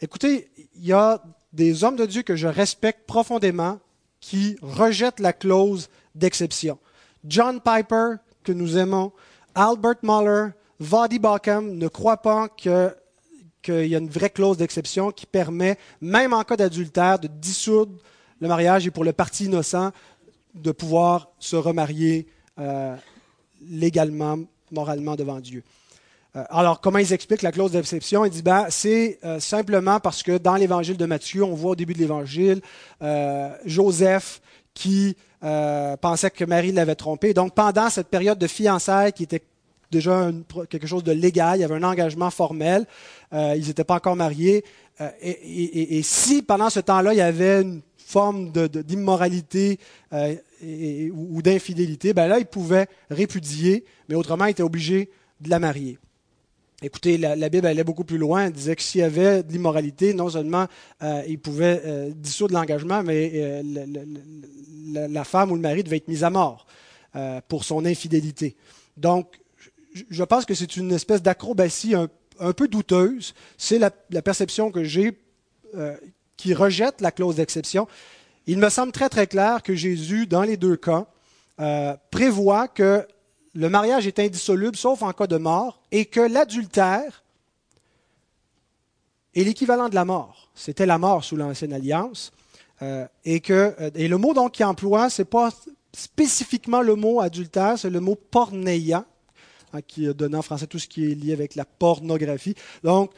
Écoutez, il y a des hommes de Dieu que je respecte profondément qui rejettent la clause d'exception. John Piper, que nous aimons, Albert Muller, Vadi Backham ne croient pas qu'il y a une vraie clause d'exception qui permet, même en cas d'adultère, de dissoudre le mariage et pour le parti innocent de pouvoir se remarier euh, légalement, moralement devant Dieu. Euh, alors, comment ils expliquent la clause d'exception? Ils disent, ben, c'est euh, simplement parce que dans l'évangile de Matthieu, on voit au début de l'évangile euh, Joseph qui pensait que Marie l'avait trompé. Donc pendant cette période de fiançailles qui était déjà quelque chose de légal, il y avait un engagement formel, ils n'étaient pas encore mariés. Et, si pendant ce temps-là, il y avait une forme d'immoralité ou, d'infidélité, ben là, il pouvait répudier, mais autrement, il était obligé de la marier. Écoutez, la, Bible allait beaucoup plus loin. Elle disait que s'il y avait de l'immoralité, non seulement euh, il pouvait euh, dissoudre l'engagement, mais euh, la, femme ou le mari devait être mis à mort pour son infidélité. Donc, je pense que c'est une espèce d'acrobatie un, peu douteuse. C'est la, perception que j'ai qui rejette la clause d'exception. Il me semble très très clair que Jésus, dans les deux cas, prévoit que le mariage est indissoluble sauf en cas de mort et que l'adultère est l'équivalent de la mort. C'était la mort sous l'ancienne alliance. Euh, et, que, euh, et le mot donc qu'il emploie, ce n'est pas spécifiquement le mot adultère, c'est le mot porneia, hein, qui donne en français tout ce qui est lié avec la pornographie. Donc,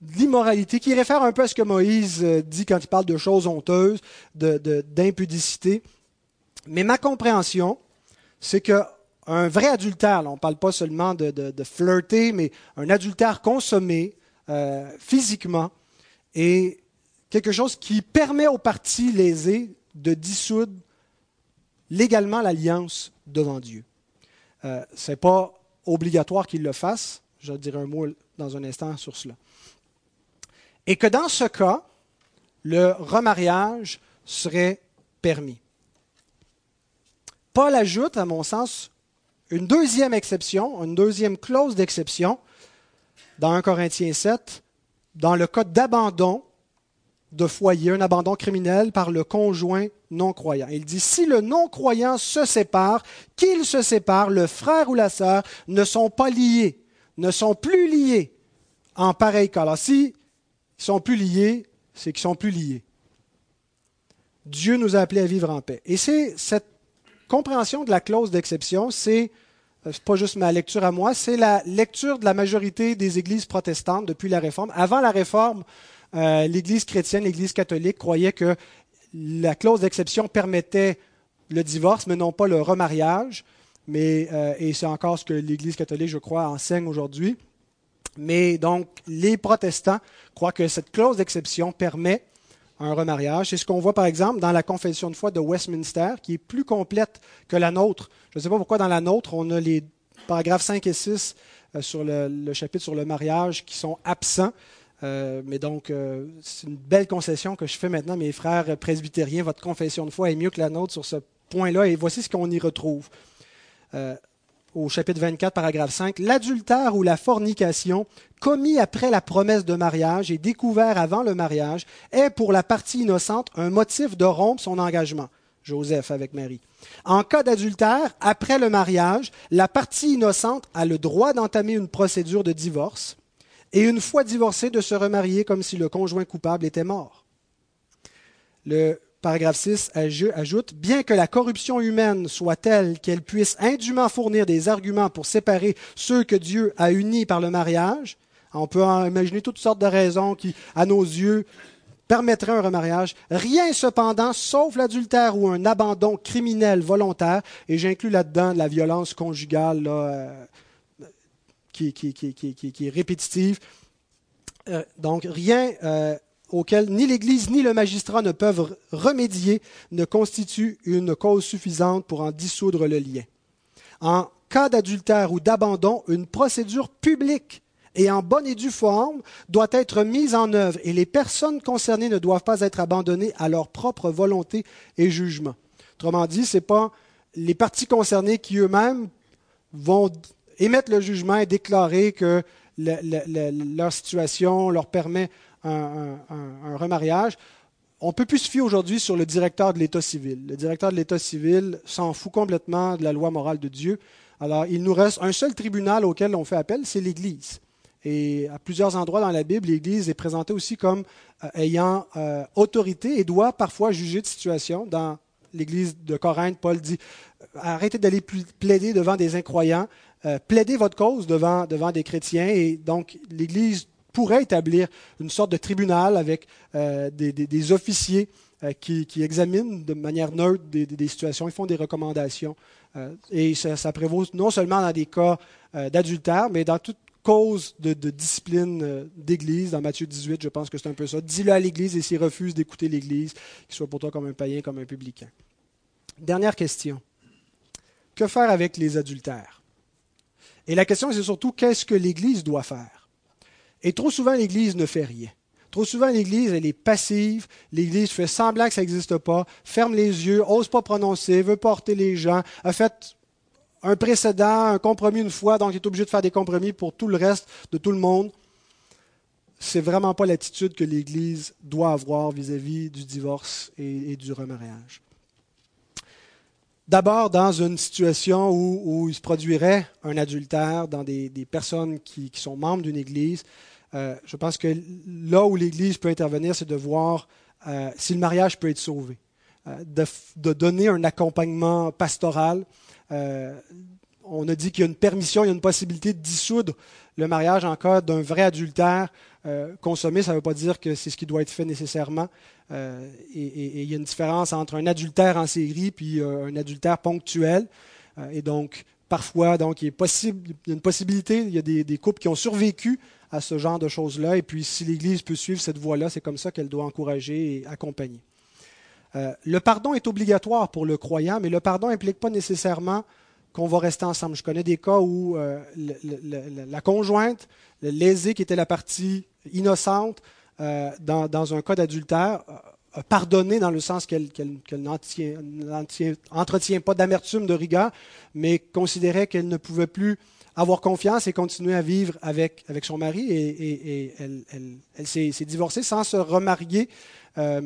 l'immoralité, qui réfère un peu à ce que Moïse euh, dit quand il parle de choses honteuses, d'impudicité. De, Mais ma compréhension, c'est que un vrai adultère, on ne parle pas seulement de, flirter, mais un adultère consommé euh, physiquement est quelque chose qui permet aux parties lésées de dissoudre légalement l'alliance devant Dieu. Euh, Ce n'est pas obligatoire qu'ils le fassent. Je dirai un mot dans un instant sur cela. Et que dans ce cas, le remariage serait permis. Paul ajoute, à mon sens, une deuxième exception, une deuxième clause d'exception dans 1 Corinthiens 7, dans le cas d'abandon de foyer, un abandon criminel par le conjoint non-croyant. Il dit, si le non-croyant se sépare, qu'il se sépare, le frère ou la sœur ne sont pas liés, ne sont plus liés en pareil cas. Alors, si sont plus liés, c'est qu'ils sont plus liés. Dieu nous a appelés à vivre en paix. Et c'est cette compréhension de la clause d'exception, c'est euh, pas juste ma lecture à moi, c'est la lecture de la majorité des églises protestantes depuis la Réforme. Avant la Réforme, euh, l'Église chrétienne, l'Église catholique croyait que la clause d'exception permettait le divorce, mais non pas le remariage. Mais, euh, et c'est encore ce que l'Église catholique, je crois, enseigne aujourd'hui. Mais donc, les protestants croient que cette clause d'exception permet un remariage. C'est ce qu'on voit par exemple dans la confession de foi de Westminster, qui est plus complète que la nôtre. Je ne sais pas pourquoi dans la nôtre, on a les paragraphes 5 et 6 euh, sur le, chapitre sur le mariage qui sont absents. Euh, mais donc, euh, c'est une belle concession que je fais maintenant, mes frères presbytériens. Votre confession de foi est mieux que la nôtre sur ce point-là, et voici ce qu'on y retrouve au chapitre 24, paragraphe 5, l'adultère ou la fornication commis après la promesse de mariage et découvert avant le mariage est pour la partie innocente un motif de rompre son engagement. Joseph avec Marie. En cas d'adultère, après le mariage, la partie innocente a le droit d'entamer une procédure de divorce et une fois divorcée de se remarier comme si le conjoint coupable était mort. Le paragraphe 6 ajoute, bien que la corruption humaine soit telle qu'elle puisse indûment fournir des arguments pour séparer ceux que Dieu a unis par le mariage, on peut imaginer toutes sortes de raisons qui, à nos yeux, permettraient un remariage. Rien cependant, sauf l'adultère ou un abandon criminel volontaire, et j'inclus là-dedans la violence conjugale euh, qui, est répétitive. Euh, donc rien euh, auquel ni l'Église ni le magistrat ne peuvent remédier ne constitue une cause suffisante pour en dissoudre le lien. En cas d'adultère ou d'abandon, une procédure publique et en bonne et due forme doit être mise en œuvre et les personnes concernées ne doivent pas être abandonnées à leur propre volonté et jugement. Autrement dit, ce n'est pas les parties concernées qui eux-mêmes vont émettre le jugement et déclarer que leur situation leur permet un, remariage, on peut plus se fier aujourd'hui sur le directeur de l'État civil. Le directeur de l'État civil s'en fout complètement de la loi morale de Dieu. Alors, il nous reste un seul tribunal auquel on fait appel, c'est l'Église. Et à plusieurs endroits dans la Bible, l'Église est présentée aussi comme euh, ayant euh, autorité et doit parfois juger de situation. Dans l'Église de Corinthe, Paul dit arrêtez d'aller plaider devant des incroyants, euh, plaidez votre cause devant, devant des chrétiens. Et donc, l'Église pourrait établir une sorte de tribunal avec euh, des, officiers qui, examinent de manière neutre des, situations, ils font des recommandations. et ça, prévaut non seulement dans des cas d'adultère, mais dans toute cause de, discipline d'Église. Dans Matthieu 18, je pense que c'est un peu ça. Dis-le à l'Église et s'il refuse d'écouter l'Église, qu'il soit pour toi comme un païen, comme un publicain. Dernière question. Que faire avec les adultères? Et la question, c'est surtout qu'est-ce que l'Église doit faire? Et trop souvent, l'Église ne fait rien. Trop souvent, l'Église, elle est passive. L'Église fait semblant que ça n'existe pas, ferme les yeux, ose pas prononcer, veut porter les gens, a fait un précédent, un compromis une fois, donc il est obligé de faire des compromis pour tout le reste de tout le monde. C'est vraiment pas l'attitude que l'Église doit avoir vis-à-vis du divorce et du remariage. D'abord, dans une situation où, il se produirait un adultère dans des, personnes qui, sont membres d'une Église, euh, je pense que là où l'Église peut intervenir, c'est de voir euh, si le mariage peut être sauvé, euh, de, donner un accompagnement pastoral. on a dit qu'il y a une permission, il y a une possibilité de dissoudre le mariage en cas d'un vrai adultère consommé. Ça ne veut pas dire que c'est ce qui doit être fait nécessairement. Euh, et, il y a une différence entre un adultère en série puis euh, un adultère ponctuel. Euh, et donc, parfois, il y a une possibilité, il y a des, couples qui ont survécu à ce genre de choses-là. Et puis, si l'Église peut suivre cette voie-là, c'est comme ça qu'elle doit encourager et accompagner. le pardon est obligatoire pour le croyant, mais le pardon n'implique pas nécessairement qu'on va rester ensemble. Je connais des cas où la conjointe, le lésé qui était la partie innocente, euh, dans, un cas d'adultère, euh, pardonné dans le sens qu'elle n'entretient pas d'amertume, de rigueur, mais considérait qu'elle ne pouvait plus avoir confiance et continuer à vivre avec, avec son mari. Et, elle, s'est divorcée sans se remarier. Euh,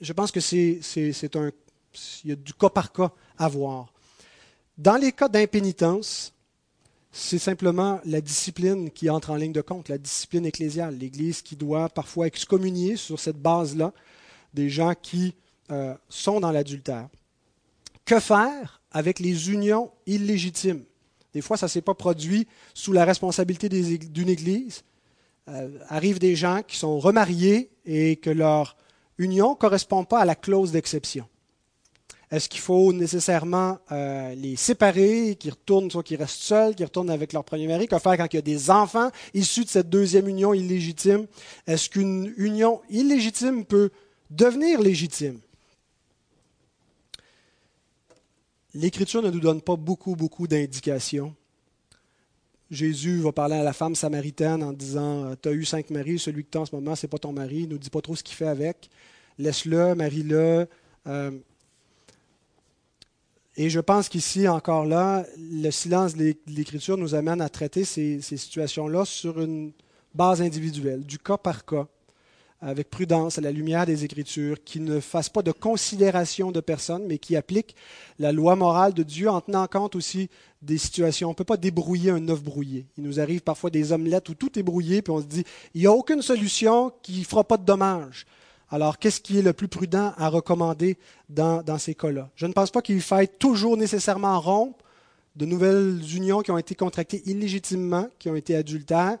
je pense que c'est un. Il y a du cas par cas à voir. Dans les cas d'impénitence, c'est simplement la discipline qui entre en ligne de compte, la discipline ecclésiale, l'Église qui doit parfois excommunier sur cette base-là des gens qui euh, sont dans l'adultère. Que faire avec les unions illégitimes? Des fois, ça ne s'est pas produit sous la responsabilité d'une Église. Euh, arrivent des gens qui sont remariés et que leur union ne correspond pas à la clause d'exception. Est-ce qu'il faut nécessairement euh, les séparer, qu'ils retournent, soit qu'ils restent seuls, qu'ils retournent avec leur premier mari? Que faire quand il y a des enfants issus de cette deuxième union illégitime? Est-ce qu'une union illégitime peut devenir légitime? L'Écriture ne nous donne pas beaucoup, beaucoup d'indications. Jésus va parler à la femme samaritaine en disant Tu as eu cinq maris, celui que tu as en ce moment, ce n'est pas ton mari. Il ne nous dit pas trop ce qu'il fait avec. Laisse-le, marie-le. Euh, et je pense qu'ici, encore là, le silence de l'Écriture nous amène à traiter ces, situations-là sur une base individuelle, du cas par cas, avec prudence, à la lumière des Écritures, qui ne fasse pas de considération de personne, mais qui applique la loi morale de Dieu en tenant compte aussi des situations. On ne peut pas débrouiller un œuf brouillé. Il nous arrive parfois des omelettes où tout est brouillé, puis on se dit, il n'y a aucune solution qui ne fera pas de dommages. Alors, qu'est-ce qui est le plus prudent à recommander dans, ces cas-là? Je ne pense pas qu'il faille toujours nécessairement rompre de nouvelles unions qui ont été contractées illégitimement, qui ont été adultères,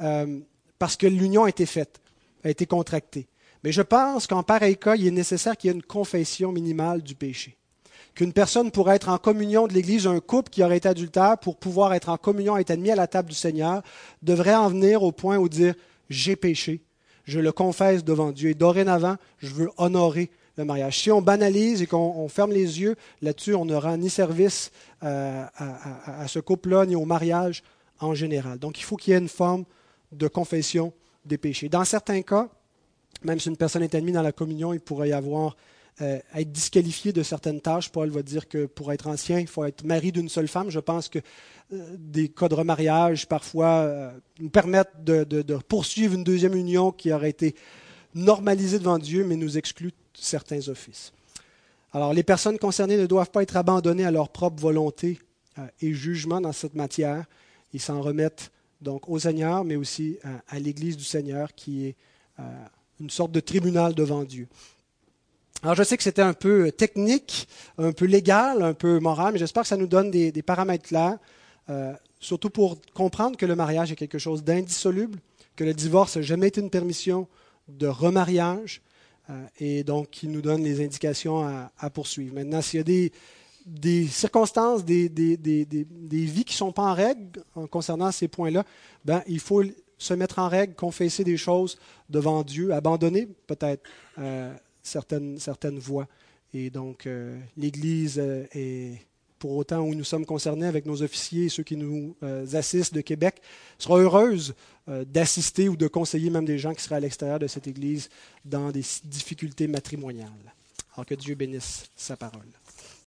euh, parce que l'union a été faite, a été contractée. Mais je pense qu'en pareil cas, il est nécessaire qu'il y ait une confession minimale du péché. Qu'une personne pourrait être en communion de l'Église, un couple qui aurait été adultère, pour pouvoir être en communion, être admis à la table du Seigneur, devrait en venir au point où dire j'ai péché, je le confesse devant Dieu. Et dorénavant, je veux honorer le mariage. Si on banalise et qu'on ferme les yeux là-dessus, on ne rend ni service euh, à, ce couple-là, ni au mariage en général. Donc il faut qu'il y ait une forme de confession des péchés. Dans certains cas, même si une personne est admise dans la communion, il pourrait y avoir euh, être disqualifié de certaines tâches. Paul va dire que pour être ancien, il faut être mari d'une seule femme. Je pense que euh, des cas de remariage, parfois, euh, nous permettent de, poursuivre une deuxième union qui aurait été normalisée devant Dieu, mais nous exclut certains offices. Alors, les personnes concernées ne doivent pas être abandonnées à leur propre volonté et jugement dans cette matière. Ils s'en remettent donc au Seigneur, mais aussi à l'Église du Seigneur, qui est une sorte de tribunal devant Dieu. Alors je sais que c'était un peu technique, un peu légal, un peu moral, mais j'espère que ça nous donne des, paramètres clairs, euh, surtout pour comprendre que le mariage est quelque chose d'indissoluble, que le divorce n'a jamais été une permission de remariage, et donc qui nous donne les indications à, poursuivre. Maintenant, s'il y a des, circonstances, des, vies qui ne sont pas en règle concernant ces points-là, ben, il faut se mettre en règle, confesser des choses devant Dieu, abandonner peut-être euh, certaines, certaines voies. Et donc, euh, l'Église euh, est, pour autant où nous sommes concernés avec nos officiers et ceux qui nous assistent de Québec, sera heureuse d'assister ou de conseiller même des gens qui seraient à l'extérieur de cette Église dans des difficultés matrimoniales. Alors que Dieu bénisse sa parole.